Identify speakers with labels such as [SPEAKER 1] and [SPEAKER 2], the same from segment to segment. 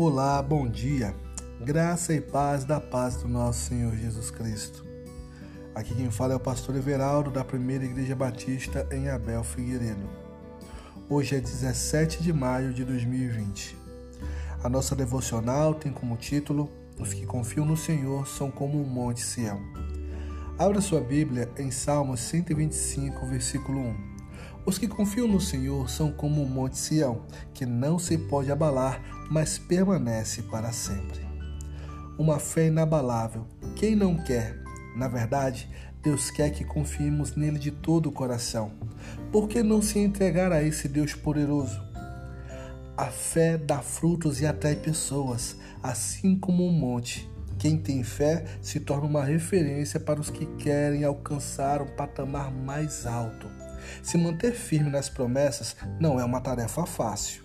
[SPEAKER 1] Olá, bom dia. Graça e paz da paz do nosso Senhor Jesus Cristo. Aqui quem fala é o pastor Everaldo da Primeira Igreja Batista em Abel Figueiredo. Hoje é 17 de maio de 2020. A nossa devocional tem como título Os que confiam no Senhor são como um monte Sião. Abra sua Bíblia em Salmos 125, versículo 1. Os que confiam no Senhor são como o monte Sião, que não se pode abalar, mas permanece para sempre. Uma fé inabalável. Quem não quer? Na verdade, Deus quer que confiemos nele de todo o coração. Por que não se entregar a esse Deus poderoso? A fé dá frutos e atrai pessoas, assim como um monte. Quem tem fé se torna uma referência para os que querem alcançar um patamar mais alto. Se manter firme nas promessas não é uma tarefa fácil.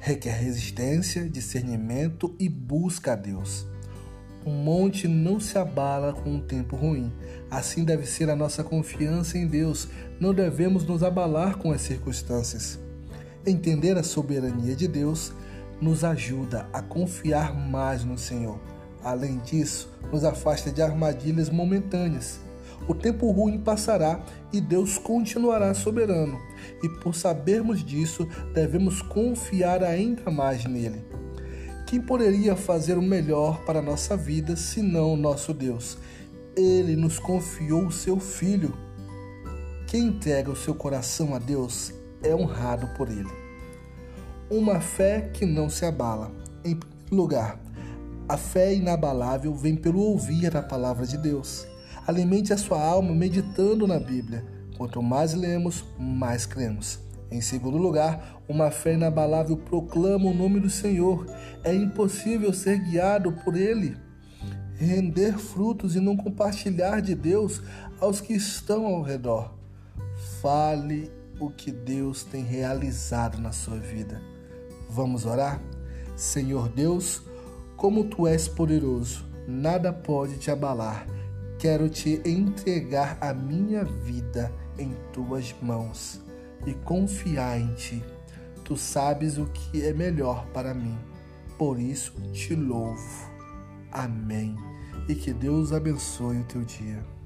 [SPEAKER 1] Requer resistência, discernimento e busca a Deus. Um monte não se abala com um tempo ruim. Assim deve ser a nossa confiança em Deus. Não devemos nos abalar com as circunstâncias. Entender a soberania de Deus nos ajuda a confiar mais no Senhor. Além disso, nos afasta de armadilhas momentâneas o tempo ruim passará e Deus continuará soberano. E por sabermos disso, devemos confiar ainda mais nele. Quem poderia fazer o melhor para a nossa vida senão o nosso Deus? Ele nos confiou o seu Filho. Quem entrega o seu coração a Deus é honrado por ele. Uma fé que não se abala. Em primeiro lugar, a fé inabalável vem pelo ouvir a palavra de Deus. Alimente a sua alma meditando na Bíblia. Quanto mais lemos, mais cremos. Em segundo lugar, uma fé inabalável proclama o nome do Senhor. É impossível ser guiado por Ele. Render frutos e não compartilhar de Deus aos que estão ao redor. Fale o que Deus tem realizado na sua vida. Vamos orar? Senhor Deus, como tu és poderoso, nada pode te abalar Quero te entregar a minha vida em tuas mãos e confiar em ti. Tu sabes o que é melhor para mim. Por isso te louvo. Amém. E que Deus abençoe o teu dia.